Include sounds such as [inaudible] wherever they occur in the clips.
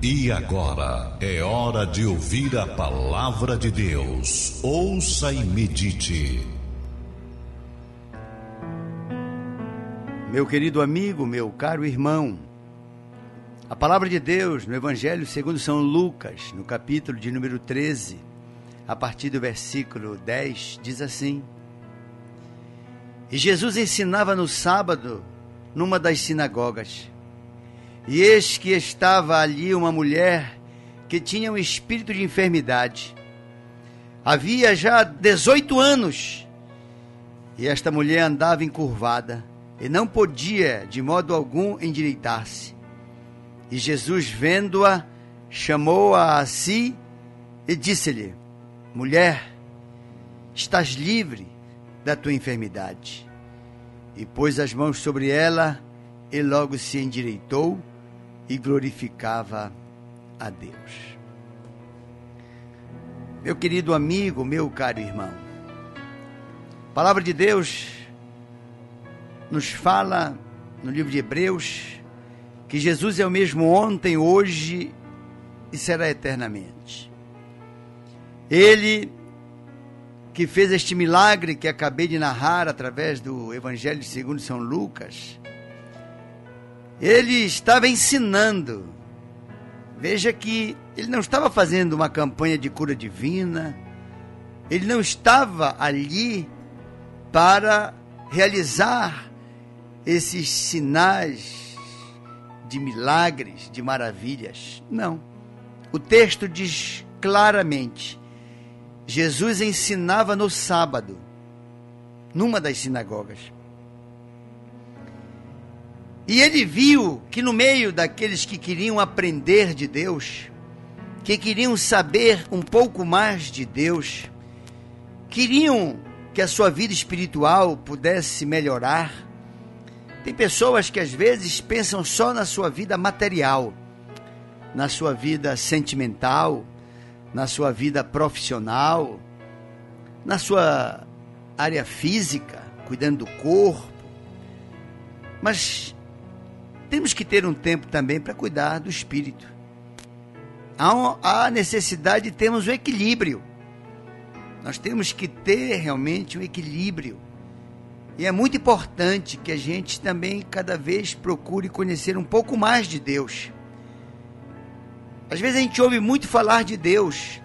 E agora é hora de ouvir a palavra de Deus. Ouça e medite. Meu querido amigo, meu caro irmão, a palavra de Deus no Evangelho segundo São Lucas, no capítulo de número 13, a partir do versículo 10, diz assim: E Jesus ensinava no sábado numa das sinagogas. E eis que estava ali uma mulher que tinha um espírito de enfermidade. Havia já 18 anos. E esta mulher andava encurvada e não podia de modo algum endireitar-se. E Jesus, vendo-a, chamou-a a si e disse-lhe: Mulher, estás livre da tua enfermidade. E pôs as mãos sobre ela e logo se endireitou e glorificava a Deus. Meu querido amigo, meu caro irmão, a palavra de Deus nos fala no livro de Hebreus que Jesus é o mesmo ontem, hoje e será eternamente. Ele que fez este milagre que acabei de narrar através do Evangelho segundo São Lucas, ele estava ensinando. Veja que ele não estava fazendo uma campanha de cura divina, ele não estava ali para realizar esses sinais de milagres, de maravilhas. Não. O texto diz claramente: Jesus ensinava no sábado, numa das sinagogas. E ele viu que no meio daqueles que queriam aprender de Deus, que queriam saber um pouco mais de Deus, queriam que a sua vida espiritual pudesse melhorar. Tem pessoas que às vezes pensam só na sua vida material, na sua vida sentimental, na sua vida profissional, na sua área física, cuidando do corpo. Mas temos que ter um tempo também para cuidar do espírito. Há necessidade de termos um equilíbrio. Nós temos que ter realmente um equilíbrio. E é muito importante que a gente também cada vez procure conhecer um pouco mais de Deus. Às vezes a gente ouve muito falar de Deus.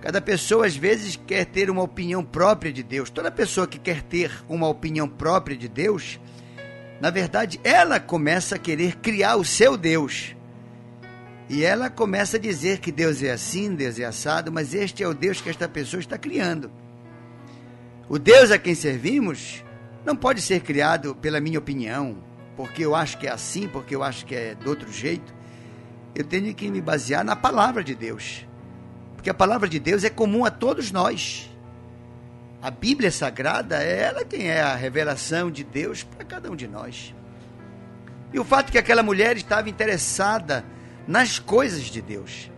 Cada pessoa às vezes quer ter uma opinião própria de Deus. Toda pessoa que quer ter uma opinião própria de Deus, na verdade, ela começa a querer criar o seu Deus. E ela começa a dizer que Deus é assim, Deus é assado, mas este é o Deus que esta pessoa está criando. O Deus a quem servimos não pode ser criado pela minha opinião, porque eu acho que é assim, porque eu acho que é de outro jeito. Eu tenho que me basear na palavra de Deus. Porque a palavra de Deus é comum a todos nós. A Bíblia Sagrada é ela quem é a revelação de Deus para cada um de nós. E o fato que aquela mulher estava interessada nas coisas de Deus.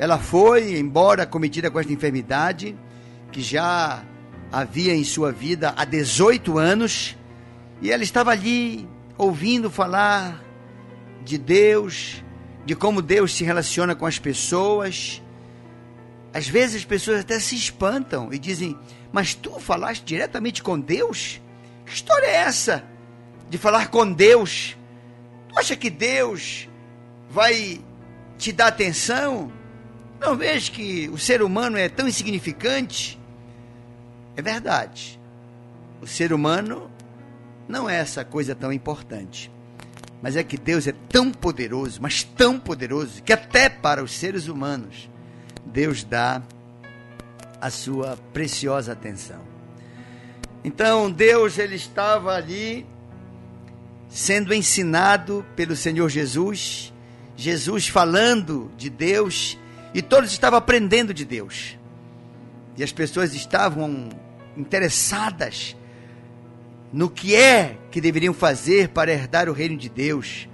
Ela foi, embora cometida com esta enfermidade, que já havia em sua vida há 18 anos, e ela estava ali ouvindo falar de Deus, de como Deus se relaciona com as pessoas. Às vezes as pessoas até se espantam e dizem: mas tu falaste diretamente com Deus? Que história é essa de falar com Deus? Tu acha que Deus vai te dar atenção? Não vejo que o ser humano é tão insignificante? É verdade. O ser humano não é essa coisa tão importante. Mas é que Deus é tão poderoso, mas tão poderoso, que até para os seres humanos, Deus dá a sua preciosa atenção. Então Deus ele estava ali sendo ensinado pelo Senhor Jesus, Jesus falando de Deus e todos estavam aprendendo de Deus. E as pessoas estavam interessadas no que é que deveriam fazer para herdar o reino de Deus,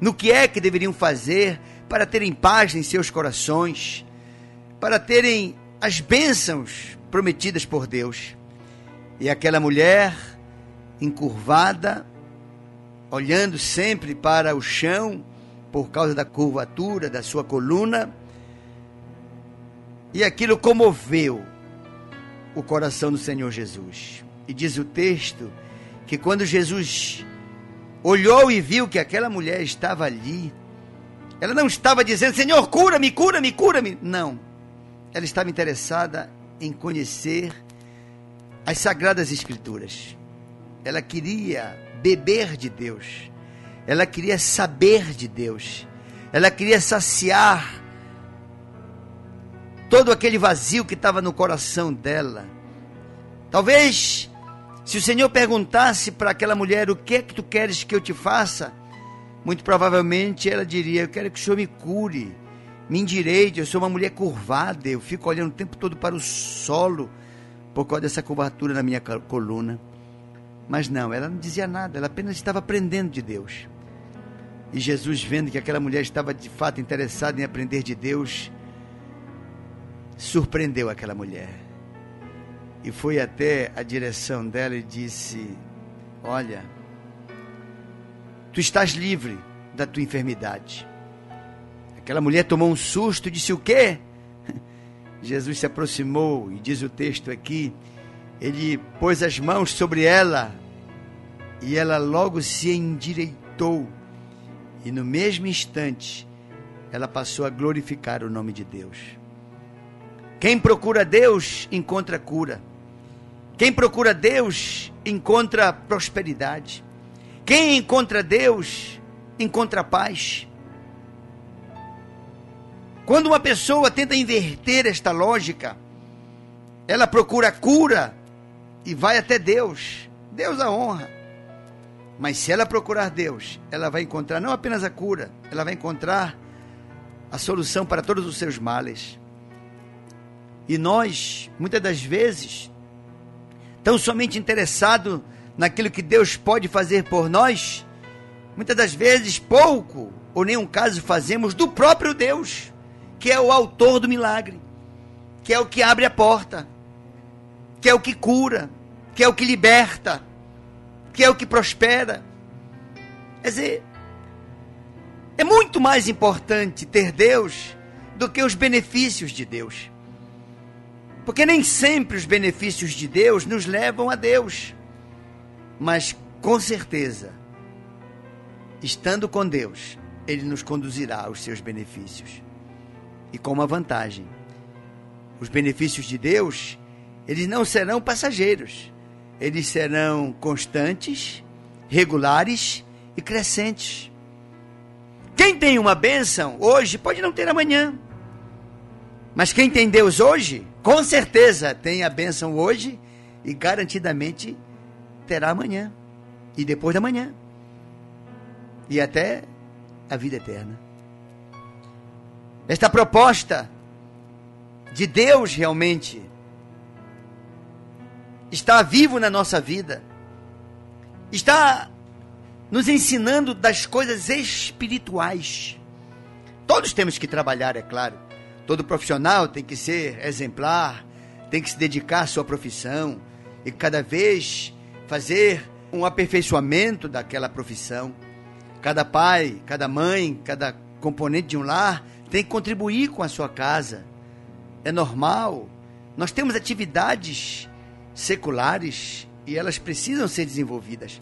no que é que deveriam fazer para terem paz em seus corações, para terem as bênçãos prometidas por Deus. E aquela mulher, encurvada, olhando sempre para o chão, por causa da curvatura da sua coluna. E aquilo comoveu o coração do Senhor Jesus. E diz o texto que quando Jesus olhou e viu que aquela mulher estava ali, ela não estava dizendo, Senhor, cura-me, cura-me, cura-me. Não. Ela estava interessada em conhecer as Sagradas Escrituras. Ela queria beber de Deus. Ela queria saber de Deus. Ela queria saciar todo aquele vazio que estava no coração dela. Talvez, se o Senhor perguntasse para aquela mulher: O que é que tu queres que eu te faça? Muito provavelmente ela diria: Eu quero que o Senhor me cure, me endireite. Eu sou uma mulher curvada, eu fico olhando o tempo todo para o solo por causa dessa curvatura na minha coluna. Mas não, ela não dizia nada, ela apenas estava aprendendo de Deus. E Jesus, vendo que aquela mulher estava de fato interessada em aprender de Deus, surpreendeu aquela mulher. E foi até a direção dela e disse: Olha, tu estás livre da tua enfermidade. Aquela mulher tomou um susto e disse: O quê? [laughs] Jesus se aproximou e diz o texto aqui: ele pôs as mãos sobre ela e ela logo se endireitou. E no mesmo instante, ela passou a glorificar o nome de Deus. Quem procura Deus encontra cura. Quem procura Deus encontra prosperidade. Quem encontra Deus encontra paz. Quando uma pessoa tenta inverter esta lógica, ela procura cura e vai até Deus. Deus a honra. Mas se ela procurar Deus, ela vai encontrar não apenas a cura, ela vai encontrar a solução para todos os seus males. E nós, muitas das vezes, tão somente interessados naquilo que Deus pode fazer por nós, muitas das vezes pouco ou nenhum caso fazemos do próprio Deus, que é o autor do milagre, que é o que abre a porta, que é o que cura, que é o que liberta, que é o que prospera. Quer dizer, é muito mais importante ter Deus do que os benefícios de Deus. Porque nem sempre os benefícios de Deus nos levam a Deus. Mas com certeza, estando com Deus, Ele nos conduzirá aos seus benefícios. E com uma vantagem: os benefícios de Deus, eles não serão passageiros, eles serão constantes, regulares e crescentes. Quem tem uma bênção hoje pode não ter amanhã. Mas quem tem Deus hoje, com certeza tem a bênção hoje e garantidamente terá amanhã e depois da manhã e até a vida eterna. Esta proposta de Deus realmente está vivo na nossa vida, está nos ensinando das coisas espirituais. Todos temos que trabalhar, é claro. Todo profissional tem que ser exemplar, tem que se dedicar à sua profissão e cada vez fazer um aperfeiçoamento daquela profissão. Cada pai, cada mãe, cada componente de um lar tem que contribuir com a sua casa. É normal. Nós temos atividades seculares e elas precisam ser desenvolvidas.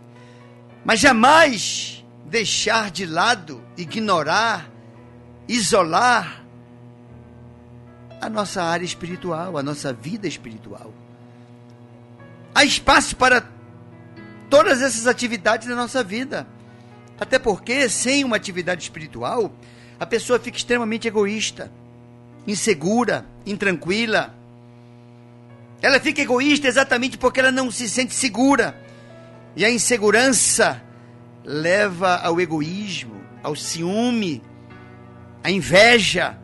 Mas jamais deixar de lado, ignorar, isolar a nossa área espiritual, a nossa vida espiritual. Há espaço para todas essas atividades na nossa vida. Até porque, sem uma atividade espiritual, a pessoa fica extremamente egoísta, insegura, intranquila, ela fica egoísta exatamente porque ela não se sente segura. E a insegurança leva ao egoísmo, ao ciúme, à inveja.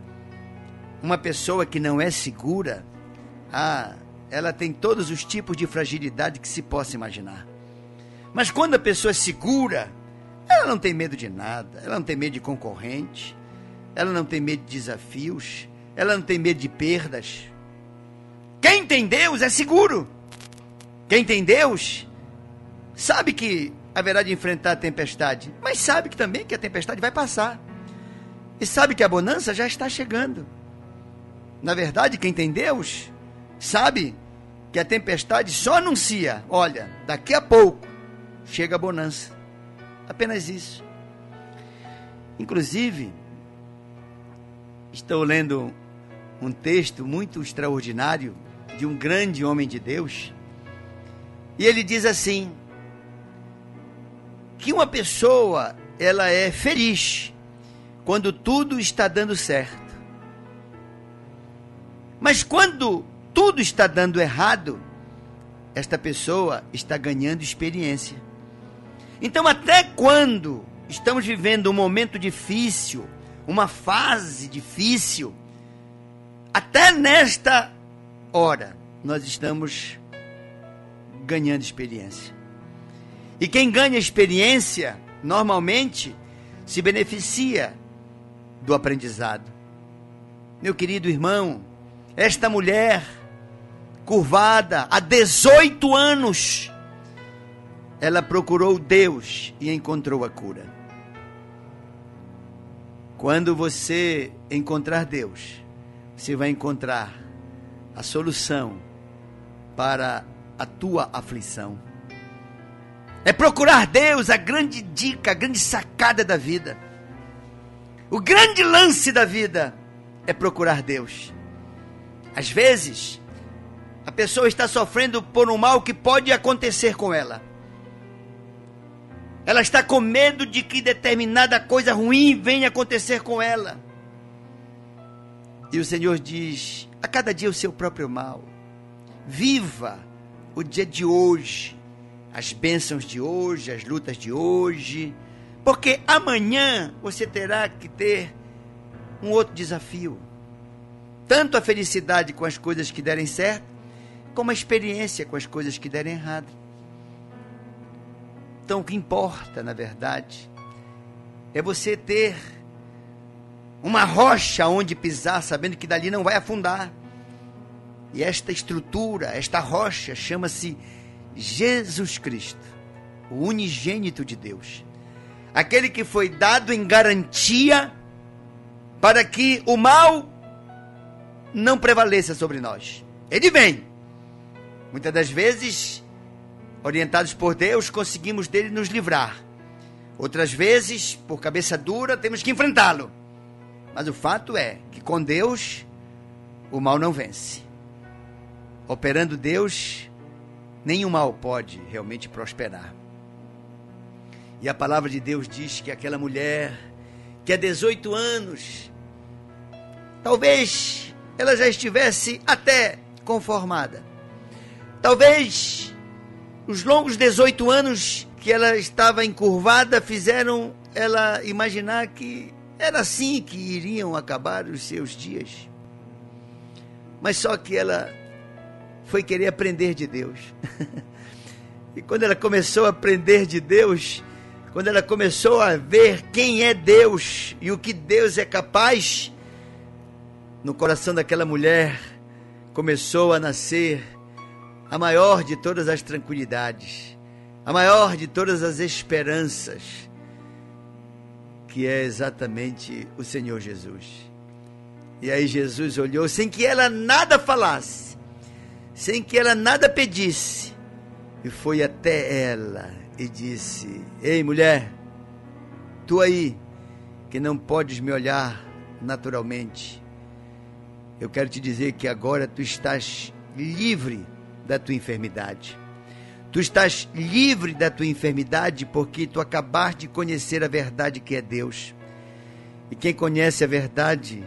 Uma pessoa que não é segura, ah, ela tem todos os tipos de fragilidade que se possa imaginar. Mas quando a pessoa é segura, ela não tem medo de nada, ela não tem medo de concorrente, ela não tem medo de desafios, ela não tem medo de perdas. Quem tem Deus é seguro. Quem tem Deus sabe que haverá de enfrentar a tempestade, mas sabe que também que a tempestade vai passar. e sabe que a bonança já está chegando. Na verdade, quem tem Deus sabe que a tempestade só anuncia: olha, daqui a pouco chega a bonança. Apenas isso. Inclusive, estou lendo um texto muito extraordinário de um grande homem de Deus. E ele diz assim: que uma pessoa ela é feliz quando tudo está dando certo. Mas quando tudo está dando errado, esta pessoa está ganhando experiência. Então, até quando estamos vivendo um momento difícil, uma fase difícil, até nesta hora nós estamos ganhando experiência. E quem ganha experiência, normalmente, se beneficia do aprendizado. Meu querido irmão, esta mulher curvada há 18 anos, ela procurou Deus e encontrou a cura. Quando você encontrar Deus, você vai encontrar a solução para a tua aflição. É procurar Deus, a grande dica, a grande sacada da vida. O grande lance da vida é procurar Deus. Às vezes, a pessoa está sofrendo por um mal que pode acontecer com ela. Ela está com medo de que determinada coisa ruim venha acontecer com ela. E o Senhor diz: a cada dia o seu próprio mal. Viva o dia de hoje, as bênçãos de hoje, as lutas de hoje, porque amanhã você terá que ter um outro desafio tanto a felicidade com as coisas que derem certo, como a experiência com as coisas que derem errado. Então, o que importa, na verdade, é você ter uma rocha onde pisar, sabendo que dali não vai afundar. E esta estrutura, esta rocha, chama-se Jesus Cristo, o unigênito de Deus. Aquele que foi dado em garantia para que o mal não prevaleça sobre nós. Ele vem. Muitas das vezes, orientados por Deus, conseguimos dele nos livrar. Outras vezes, por cabeça dura, temos que enfrentá-lo. Mas o fato é que com Deus, o mal não vence. Operando Deus, nenhum mal pode realmente prosperar. E a palavra de Deus diz que aquela mulher que há 18 anos, talvez ela já estivesse até conformada. Talvez os longos 18 anos que ela estava encurvada fizeram ela imaginar que era assim que iriam acabar os seus dias. Mas só que ela foi querer aprender de Deus. [laughs] e quando ela começou a aprender de Deus, quando ela começou a ver quem é Deus e o que Deus é capaz, no coração daquela mulher começou a nascer a maior de todas as tranquilidades, a maior de todas as esperanças, que é exatamente o Senhor Jesus. E aí Jesus olhou sem que ela nada falasse, sem que ela nada pedisse, e foi até ela e disse: Ei, mulher, tu aí, que não podes me olhar naturalmente, eu quero te dizer que agora tu estás livre da tua enfermidade. Tu estás livre da tua enfermidade porque tu acabaste de conhecer a verdade que é Deus. E quem conhece a verdade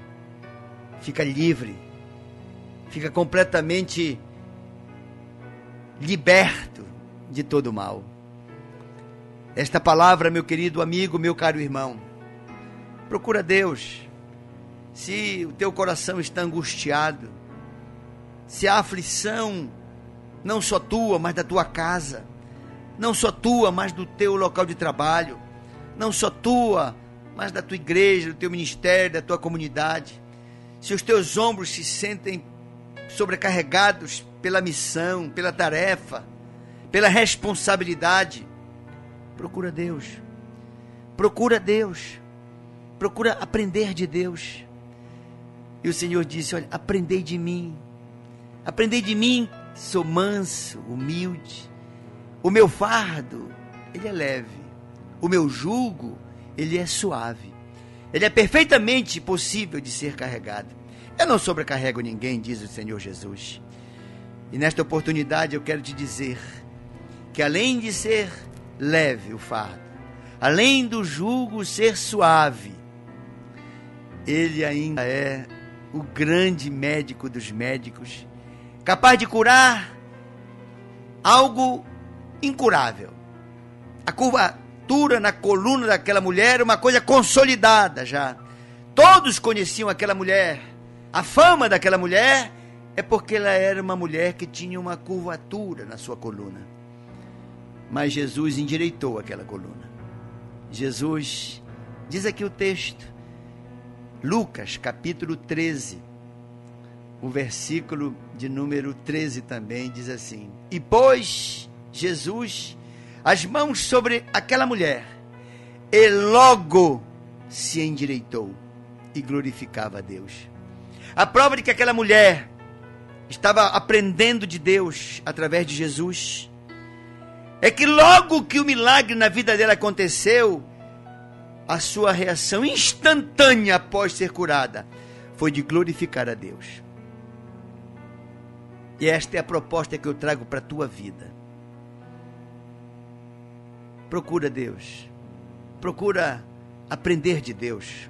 fica livre, fica completamente liberto de todo mal. Esta palavra, meu querido amigo, meu caro irmão, procura Deus se o teu coração está angustiado, se a aflição não só tua, mas da tua casa, não só tua, mas do teu local de trabalho, não só tua, mas da tua igreja, do teu ministério, da tua comunidade. Se os teus ombros se sentem sobrecarregados pela missão, pela tarefa, pela responsabilidade, procura Deus. Procura Deus. procura aprender de Deus. E o Senhor disse: Olha, aprendei de mim. Aprendei de mim, sou manso, humilde. O meu fardo, ele é leve. O meu jugo, ele é suave. Ele é perfeitamente possível de ser carregado. Eu não sobrecarrego ninguém, diz o Senhor Jesus. E nesta oportunidade eu quero te dizer que além de ser leve o fardo, além do jugo ser suave, ele ainda é o grande médico dos médicos, capaz de curar algo incurável. A curvatura na coluna daquela mulher, uma coisa consolidada já. Todos conheciam aquela mulher. A fama daquela mulher é porque ela era uma mulher que tinha uma curvatura na sua coluna. Mas Jesus endireitou aquela coluna. Jesus, diz aqui o texto, Lucas capítulo 13, o versículo de número 13 também diz assim: E pôs Jesus as mãos sobre aquela mulher, e logo se endireitou e glorificava a Deus. A prova de que aquela mulher estava aprendendo de Deus através de Jesus é que logo que o milagre na vida dela aconteceu, a sua reação instantânea após ser curada foi de glorificar a Deus. E esta é a proposta que eu trago para a tua vida. Procura Deus. Procura aprender de Deus.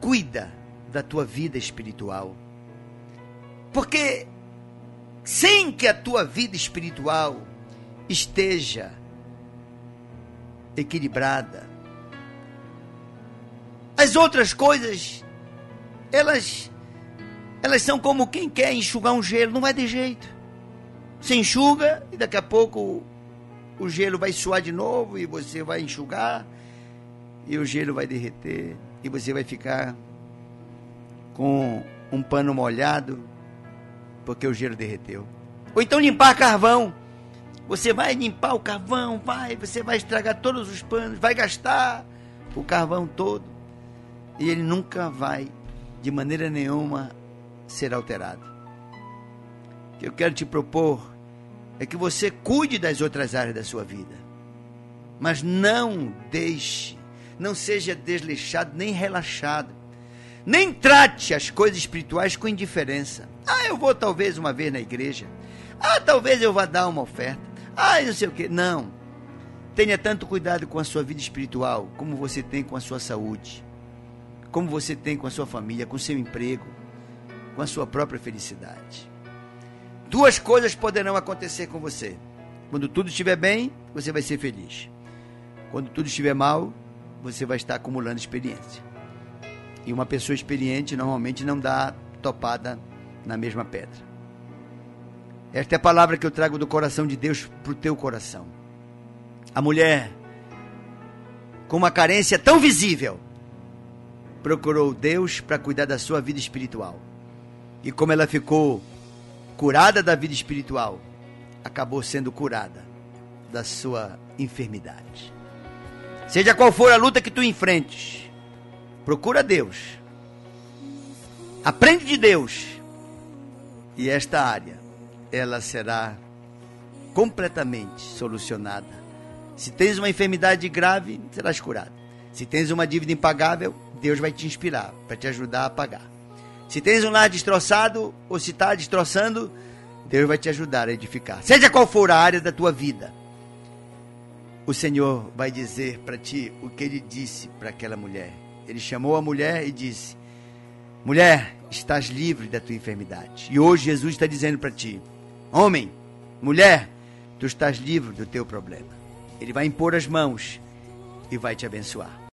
Cuida da tua vida espiritual. Porque sem que a tua vida espiritual esteja equilibrada, as outras coisas elas elas são como quem quer enxugar um gelo, não vai ter jeito. Você enxuga e daqui a pouco o gelo vai suar de novo e você vai enxugar e o gelo vai derreter e você vai ficar com um pano molhado porque o gelo derreteu. Ou então limpar carvão. Você vai limpar o carvão, vai, você vai estragar todos os panos, vai gastar o carvão todo e ele nunca vai de maneira nenhuma ser alterado. O que eu quero te propor é que você cuide das outras áreas da sua vida, mas não deixe, não seja desleixado nem relaxado, nem trate as coisas espirituais com indiferença. Ah, eu vou talvez uma vez na igreja. Ah, talvez eu vá dar uma oferta. Ah, não sei o que. Não. Tenha tanto cuidado com a sua vida espiritual como você tem com a sua saúde, como você tem com a sua família, com o seu emprego, com a sua própria felicidade. Duas coisas poderão acontecer com você. Quando tudo estiver bem, você vai ser feliz. Quando tudo estiver mal, você vai estar acumulando experiência. E uma pessoa experiente normalmente não dá topada na mesma pedra. Esta é a palavra que eu trago do coração de Deus para o teu coração. A mulher, com uma carência tão visível, procurou Deus para cuidar da sua vida espiritual. E como ela ficou curada da vida espiritual, acabou sendo curada da sua enfermidade. Seja qual for a luta que tu enfrentes, procura Deus. Aprende de Deus. E esta área, ela será completamente solucionada. Se tens uma enfermidade grave, serás curado. Se tens uma dívida impagável, Deus vai te inspirar para te ajudar a pagar. Se tens um lar destroçado ou se está destroçando, Deus vai te ajudar a edificar. Seja qual for a área da tua vida, o Senhor vai dizer para ti o que ele disse para aquela mulher. Ele chamou a mulher e disse: Mulher, estás livre da tua enfermidade. E hoje Jesus está dizendo para ti: Homem, mulher, tu estás livre do teu problema. Ele vai impor as mãos e vai te abençoar.